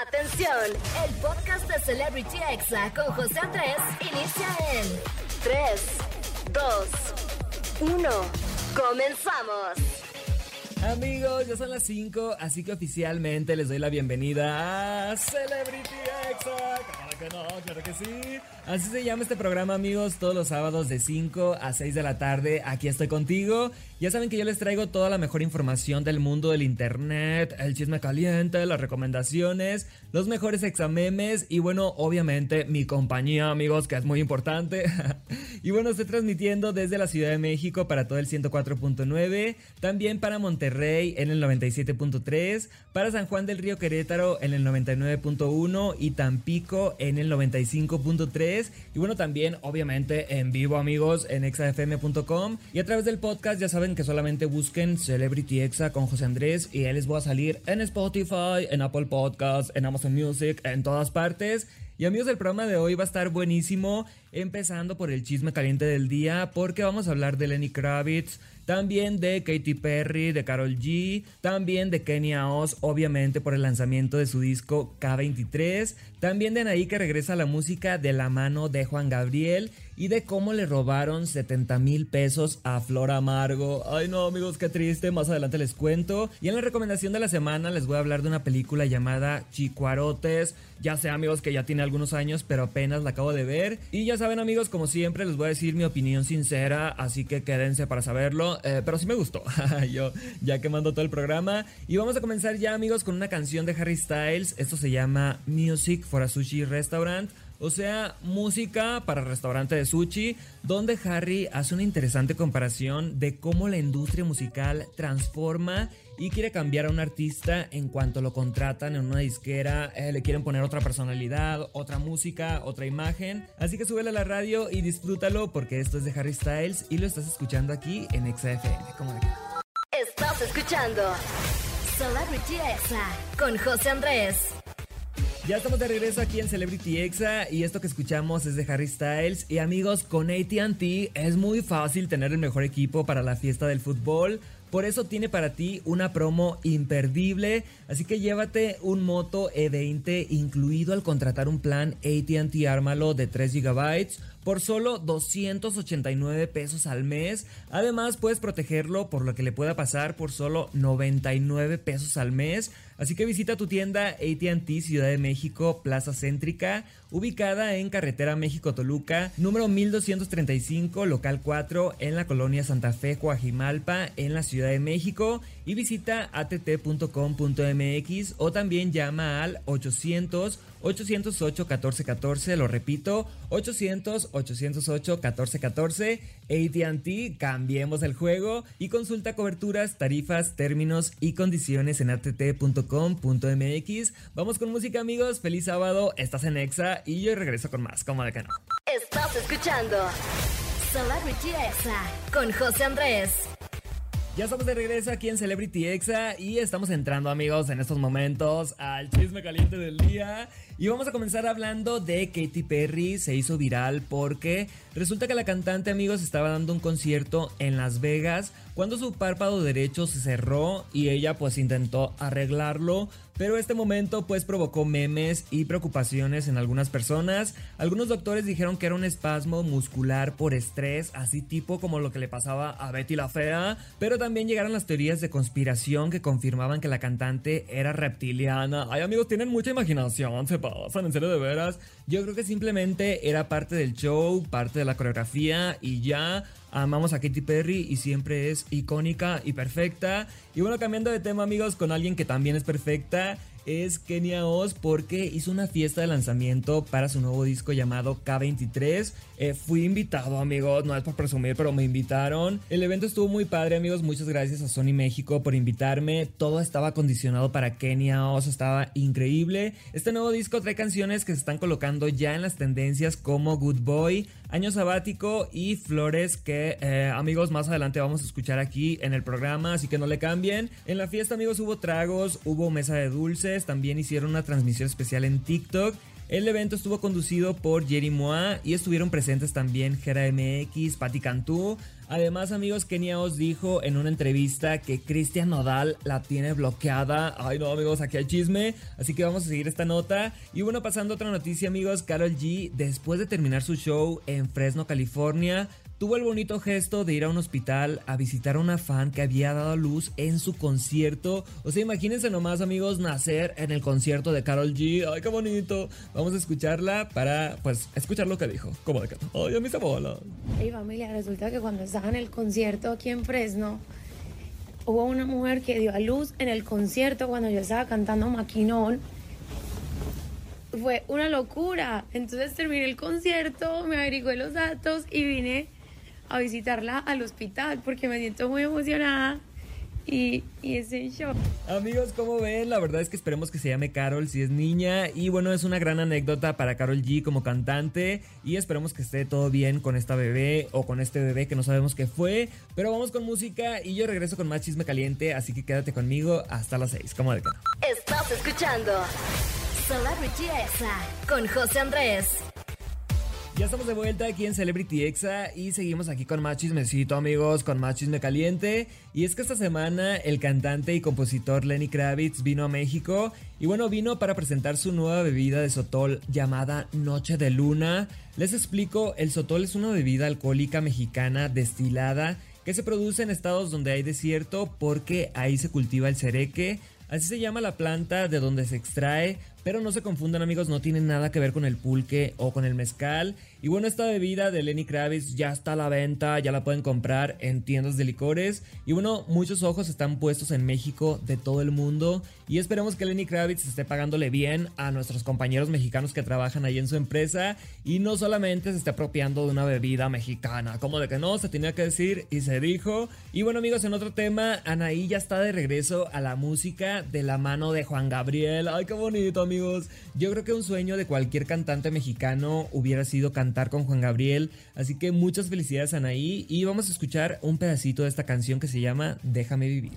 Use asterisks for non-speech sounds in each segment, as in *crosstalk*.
Atención, el podcast de Celebrity Exa con José Andrés inicia en 3, 2, 1. Comenzamos. Amigos, ya son las 5, así que oficialmente les doy la bienvenida a Celebrity Exa. No, claro que sí. Así se llama este programa, amigos, todos los sábados de 5 a 6 de la tarde. Aquí estoy contigo. Ya saben que yo les traigo toda la mejor información del mundo del internet, el chisme caliente, las recomendaciones, los mejores examemes y bueno, obviamente mi compañía, amigos, que es muy importante. *laughs* y bueno, estoy transmitiendo desde la Ciudad de México para todo el 104.9, también para Monterrey en el 97.3, para San Juan del Río Querétaro en el 99.1 y Tampico en el 95.3 y bueno, también obviamente en vivo, amigos, en exafm.com y a través del podcast ya saben que solamente busquen Celebrity Exa con José Andrés y él les voy a salir en Spotify, en Apple Podcasts, en Amazon Music, en todas partes. Y amigos, el programa de hoy va a estar buenísimo, empezando por el chisme caliente del día, porque vamos a hablar de Lenny Kravitz, también de Katy Perry, de Carol G, también de Kenya Oz, obviamente por el lanzamiento de su disco K23, también de Anaí que regresa a la música de la mano de Juan Gabriel y de cómo le robaron 70 mil pesos a Flor Amargo. Ay no amigos, qué triste, más adelante les cuento. Y en la recomendación de la semana les voy a hablar de una película llamada Chicuarotes. Ya sé amigos que ya tiene algunos años, pero apenas la acabo de ver. Y ya saben amigos, como siempre les voy a decir mi opinión sincera, así que quédense para saberlo. Eh, pero sí me gustó. *laughs* Yo ya quemando todo el programa. Y vamos a comenzar ya amigos con una canción de Harry Styles. Esto se llama Music for a Sushi Restaurant. O sea, música para restaurante de sushi, donde Harry hace una interesante comparación de cómo la industria musical transforma y quiere cambiar a un artista en cuanto lo contratan en una disquera, eh, le quieren poner otra personalidad, otra música, otra imagen. Así que súbele a la radio y disfrútalo porque esto es de Harry Styles y lo estás escuchando aquí en XFM. ¿Cómo Estás escuchando Celebrity Exa con José Andrés. Ya estamos de regreso aquí en Celebrity Exa y esto que escuchamos es de Harry Styles. Y amigos, con ATT es muy fácil tener el mejor equipo para la fiesta del fútbol. Por eso tiene para ti una promo imperdible. Así que llévate un Moto E20 incluido al contratar un plan ATT Ármalo de 3 GB por solo 289 pesos al mes. Además, puedes protegerlo por lo que le pueda pasar por solo 99 pesos al mes. Así que visita tu tienda ATT Ciudad de México, Plaza Céntrica, ubicada en Carretera México-Toluca, número 1235, local 4, en la colonia Santa Fe, Coajimalpa, en la Ciudad de México. Y visita att.com.mx o también llama al 800 808 1414, lo repito, 800 808 1414, ATT, cambiemos el juego y consulta coberturas, tarifas, términos y condiciones en att.com.mx. Vamos con música amigos, feliz sábado, estás en Exa y yo regreso con más, como de que no. Estás escuchando Celebrity Exa con José Andrés. Ya estamos de regreso aquí en Celebrity Exa y estamos entrando amigos en estos momentos al chisme caliente del día. Y vamos a comenzar hablando de Katy Perry, se hizo viral porque resulta que la cantante amigos estaba dando un concierto en Las Vegas cuando su párpado derecho se cerró y ella pues intentó arreglarlo pero este momento pues provocó memes y preocupaciones en algunas personas. Algunos doctores dijeron que era un espasmo muscular por estrés, así tipo como lo que le pasaba a Betty la Fea, pero también llegaron las teorías de conspiración que confirmaban que la cantante era reptiliana. Ay amigos, tienen mucha imaginación, se pasan, en serio de veras. Yo creo que simplemente era parte del show, parte de la coreografía y ya amamos a Katy Perry y siempre es icónica y perfecta. Y bueno, cambiando de tema amigos, con alguien que también es perfecta es Kenia Oz porque hizo una fiesta de lanzamiento para su nuevo disco llamado K23. Eh, fui invitado, amigos, no es por presumir, pero me invitaron. El evento estuvo muy padre, amigos. Muchas gracias a Sony México por invitarme. Todo estaba acondicionado para Kenia Oz, estaba increíble. Este nuevo disco trae canciones que se están colocando ya en las tendencias como Good Boy, Año Sabático y Flores que, eh, amigos, más adelante vamos a escuchar aquí en el programa, así que no le cambien. En la fiesta, amigos, hubo tragos, hubo mesa de dulce también hicieron una transmisión especial en TikTok El evento estuvo conducido por Jerry Moa y estuvieron presentes también Gera MX, Patti Cantú. Además, amigos, Kenia os dijo en una entrevista que Cristian Nodal la tiene bloqueada. Ay, no, amigos, aquí hay chisme. Así que vamos a seguir esta nota. Y bueno, pasando a otra noticia, amigos, Carol G, después de terminar su show en Fresno, California, tuvo el bonito gesto de ir a un hospital a visitar a una fan que había dado a luz en su concierto. O sea, imagínense nomás, amigos, nacer en el concierto de Carol G. Ay, qué bonito. Vamos a escucharla para, pues, escuchar lo que dijo. Como de que, ay, a mis bola. Hey, familia, resulta que cuando estaba en el concierto aquí en Fresno, hubo una mujer que dio a luz en el concierto cuando yo estaba cantando Maquinón. Fue una locura. Entonces terminé el concierto, me averigué los datos y vine a visitarla al hospital porque me siento muy emocionada y, y es en shock. Amigos, como ven, la verdad es que esperemos que se llame Carol si es niña. Y bueno, es una gran anécdota para Carol G como cantante. Y esperemos que esté todo bien con esta bebé o con este bebé que no sabemos qué fue. Pero vamos con música y yo regreso con más chisme caliente. Así que quédate conmigo hasta las 6. como de que Estás escuchando Celebrity Exa con José Andrés. Ya estamos de vuelta aquí en Celebrity Exa y seguimos aquí con más chismecito amigos, con más chisme caliente. Y es que esta semana el cantante y compositor Lenny Kravitz vino a México y bueno, vino para presentar su nueva bebida de sotol llamada Noche de Luna. Les explico, el sotol es una bebida alcohólica mexicana destilada que se produce en estados donde hay desierto porque ahí se cultiva el cereque. Así se llama la planta de donde se extrae, pero no se confundan amigos, no tiene nada que ver con el pulque o con el mezcal. Y bueno, esta bebida de Lenny Kravitz ya está a la venta, ya la pueden comprar en tiendas de licores. Y bueno, muchos ojos están puestos en México de todo el mundo. Y esperemos que Lenny Kravitz esté pagándole bien a nuestros compañeros mexicanos que trabajan ahí en su empresa. Y no solamente se esté apropiando de una bebida mexicana, como de que no, se tenía que decir y se dijo. Y bueno amigos, en otro tema, Anaí ya está de regreso a la música de la mano de Juan Gabriel. Ay, qué bonito amigos. Yo creo que un sueño de cualquier cantante mexicano hubiera sido cantar con Juan Gabriel. Así que muchas felicidades Anaí y vamos a escuchar un pedacito de esta canción que se llama Déjame vivir.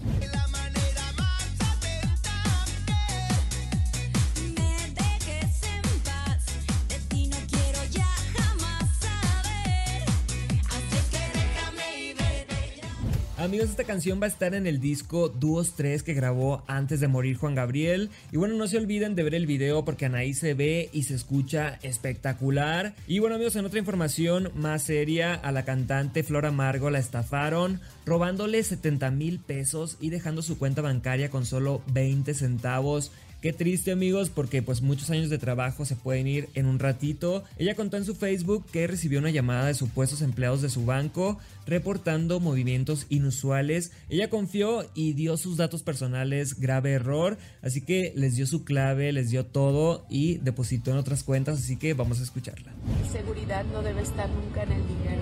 Amigos, esta canción va a estar en el disco Dúos 3 que grabó antes de morir Juan Gabriel. Y bueno, no se olviden de ver el video porque Anaí se ve y se escucha espectacular. Y bueno, amigos, en otra información más seria, a la cantante Flora Amargo la estafaron robándole 70 mil pesos y dejando su cuenta bancaria con solo 20 centavos. Qué triste amigos porque pues muchos años de trabajo se pueden ir en un ratito. Ella contó en su Facebook que recibió una llamada de supuestos empleados de su banco reportando movimientos inusuales. Ella confió y dio sus datos personales, grave error, así que les dio su clave, les dio todo y depositó en otras cuentas, así que vamos a escucharla. Seguridad no debe estar nunca en el dinero.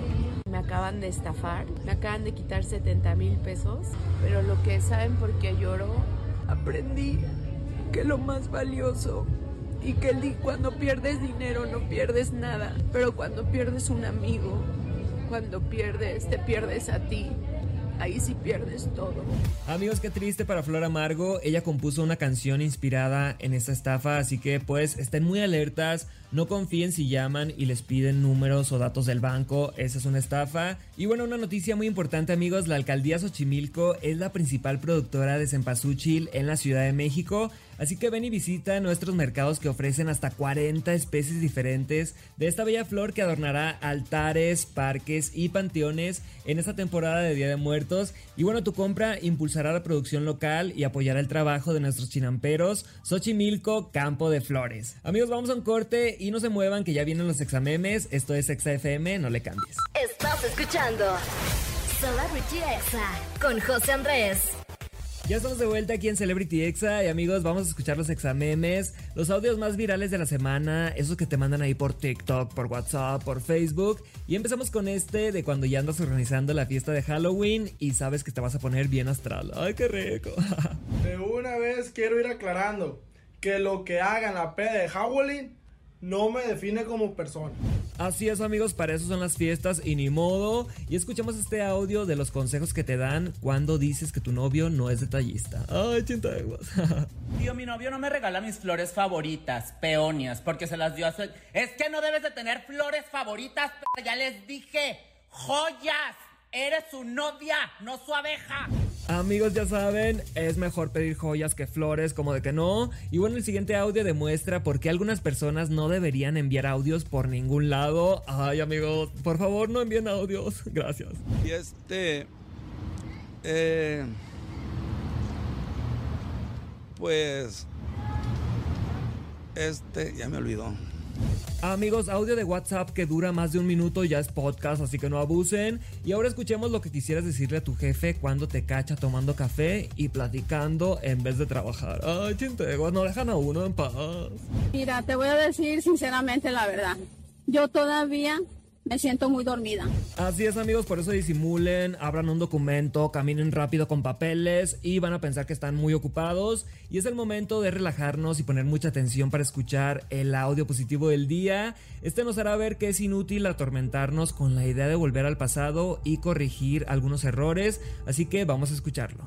Me acaban de estafar, me acaban de quitar 70 mil pesos, pero lo que saben por qué lloro, aprendí que lo más valioso y que cuando pierdes dinero no pierdes nada, pero cuando pierdes un amigo, cuando pierdes, te pierdes a ti. Ahí sí pierdes todo. Amigos, qué triste para Flor Amargo. Ella compuso una canción inspirada en esta estafa, así que pues estén muy alertas. No confíen si llaman y les piden números o datos del banco, esa es una estafa. Y bueno, una noticia muy importante amigos, la alcaldía Xochimilco es la principal productora de cempasúchil en la Ciudad de México. Así que ven y visita nuestros mercados que ofrecen hasta 40 especies diferentes de esta bella flor que adornará altares, parques y panteones en esta temporada de Día de Muertos. Y bueno, tu compra impulsará la producción local y apoyará el trabajo de nuestros chinamperos. Xochimilco, Campo de Flores. Amigos, vamos a un corte y no se muevan que ya vienen los examemes. Esto es Exa FM, no le cambies. Estás escuchando Celebrity Exa con José Andrés. Ya estamos de vuelta aquí en Celebrity Exa y amigos, vamos a escuchar los examemes, los audios más virales de la semana, esos que te mandan ahí por TikTok, por WhatsApp, por Facebook. Y empezamos con este de cuando ya andas organizando la fiesta de Halloween y sabes que te vas a poner bien astral. ¡Ay, qué rico! *laughs* de una vez quiero ir aclarando que lo que hagan la peda de Halloween no me define como persona. Así es amigos, para eso son las fiestas y ni modo. Y escuchamos este audio de los consejos que te dan cuando dices que tu novio no es detallista. Ay, chintaguas. *laughs* Tío, mi novio no me regala mis flores favoritas, peonias, porque se las dio a su... Es que no debes de tener flores favoritas, pero ya les dije, joyas. Eres su novia, no su abeja. Amigos, ya saben, es mejor pedir joyas que flores, como de que no. Y bueno, el siguiente audio demuestra por qué algunas personas no deberían enviar audios por ningún lado. Ay, amigos, por favor, no envíen audios. *laughs* Gracias. Y este. Eh, pues. Este, ya me olvidó. Amigos, audio de WhatsApp que dura más de un minuto ya es podcast, así que no abusen. Y ahora escuchemos lo que quisieras decirle a tu jefe cuando te cacha tomando café y platicando en vez de trabajar. Ay, chintegos, no dejan a uno en paz. Mira, te voy a decir sinceramente la verdad. Yo todavía me siento muy dormida. Así es amigos, por eso disimulen, abran un documento, caminen rápido con papeles y van a pensar que están muy ocupados. Y es el momento de relajarnos y poner mucha atención para escuchar el audio positivo del día. Este nos hará ver que es inútil atormentarnos con la idea de volver al pasado y corregir algunos errores. Así que vamos a escucharlo.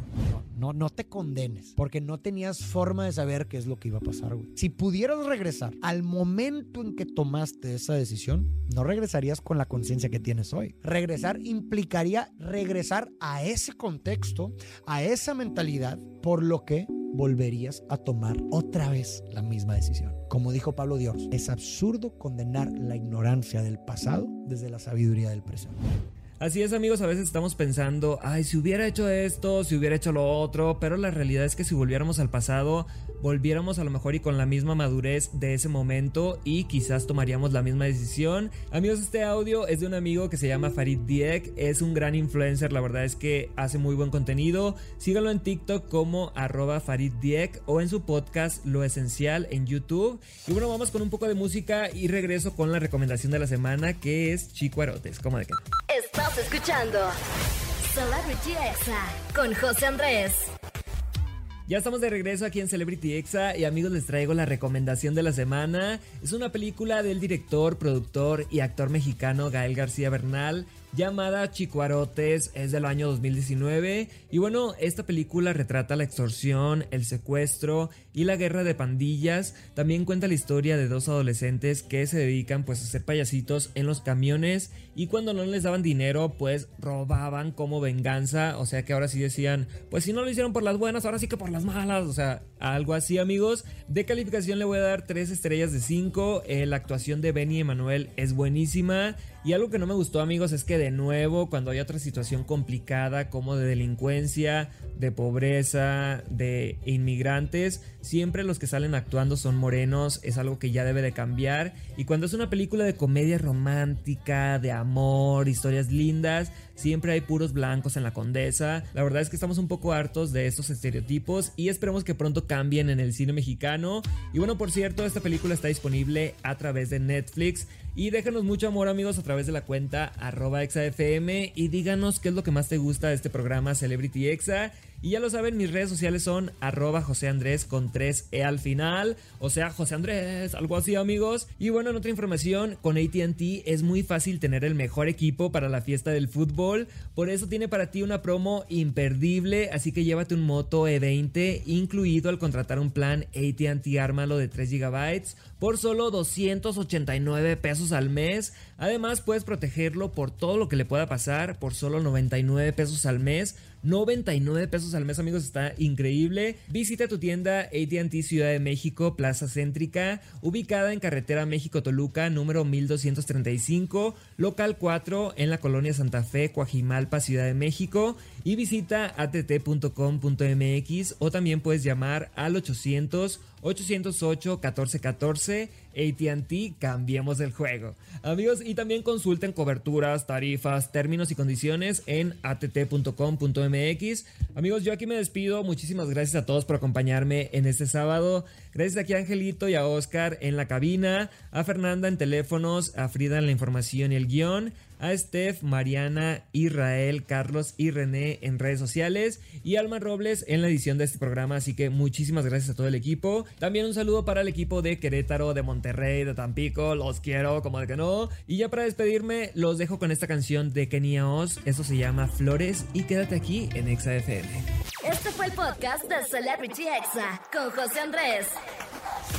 No, no te condenes, porque no tenías forma de saber qué es lo que iba a pasar, güey. Si pudieras regresar al momento en que tomaste esa decisión, no regresarías con la conciencia que tienes hoy. Regresar implicaría regresar a ese contexto, a esa mentalidad, por lo que volverías a tomar otra vez la misma decisión. Como dijo Pablo Dios, es absurdo condenar la ignorancia del pasado desde la sabiduría del presente. Así es amigos, a veces estamos pensando, ay, si hubiera hecho esto, si hubiera hecho lo otro, pero la realidad es que si volviéramos al pasado, volviéramos a lo mejor y con la misma madurez de ese momento y quizás tomaríamos la misma decisión. Amigos, este audio es de un amigo que se llama Farid Diek, es un gran influencer, la verdad es que hace muy buen contenido. Síganlo en TikTok como arroba Farid Diek o en su podcast Lo Esencial en YouTube. Y bueno, vamos con un poco de música y regreso con la recomendación de la semana que es Chico Arotes, como de que... Estás escuchando Celebrity Exa con José Andrés. Ya estamos de regreso aquí en Celebrity Exa y amigos les traigo la recomendación de la semana. Es una película del director, productor y actor mexicano Gael García Bernal llamada Chicuarotes, es del año 2019 y bueno, esta película retrata la extorsión, el secuestro y la guerra de pandillas, también cuenta la historia de dos adolescentes que se dedican pues a ser payasitos en los camiones. Y cuando no les daban dinero pues robaban como venganza, o sea que ahora sí decían, pues si no lo hicieron por las buenas, ahora sí que por las malas, o sea, algo así amigos, de calificación le voy a dar 3 estrellas de 5, eh, la actuación de Benny Emanuel es buenísima. Y algo que no me gustó amigos es que de nuevo cuando hay otra situación complicada como de delincuencia, de pobreza, de inmigrantes, siempre los que salen actuando son morenos, es algo que ya debe de cambiar. Y cuando es una película de comedia romántica, de amor, historias lindas, siempre hay puros blancos en la condesa. La verdad es que estamos un poco hartos de estos estereotipos y esperemos que pronto cambien en el cine mexicano. Y bueno, por cierto, esta película está disponible a través de Netflix. Y déjanos mucho amor amigos a través de la cuenta arroba exafm y díganos qué es lo que más te gusta de este programa Celebrity Exa. Y ya lo saben, mis redes sociales son arroba José Andrés con 3E al final. O sea, José Andrés, algo así amigos. Y bueno, en otra información, con ATT es muy fácil tener el mejor equipo para la fiesta del fútbol. Por eso tiene para ti una promo imperdible. Así que llévate un Moto E20 incluido al contratar un plan ATT Ármalo de 3 GB por solo 289 pesos al mes. Además, puedes protegerlo por todo lo que le pueda pasar por solo 99 pesos al mes. 99 pesos al mes, amigos, está increíble. Visita tu tienda ATT Ciudad de México, Plaza Céntrica, ubicada en Carretera México-Toluca, número 1235, local 4, en la colonia Santa Fe, Coajimalpa, Ciudad de México. Y visita att.com.mx o también puedes llamar al 800 808 1414 ATT, cambiemos el juego. Amigos, y también consulten coberturas, tarifas, términos y condiciones en att.com.mx. Amigos, yo aquí me despido. Muchísimas gracias a todos por acompañarme en este sábado. Gracias aquí a Angelito y a Oscar en la cabina, a Fernanda en teléfonos, a Frida en la información y el guion a Steph, Mariana, Israel, Carlos y René en redes sociales y Alma Robles en la edición de este programa. Así que muchísimas gracias a todo el equipo. También un saludo para el equipo de Querétaro, de Monterrey, de Tampico. Los quiero, como de que no. Y ya para despedirme, los dejo con esta canción de Kenia Oz. Eso se llama Flores y quédate aquí en Exa FM. Este fue el podcast de Celebrity Exa con José Andrés.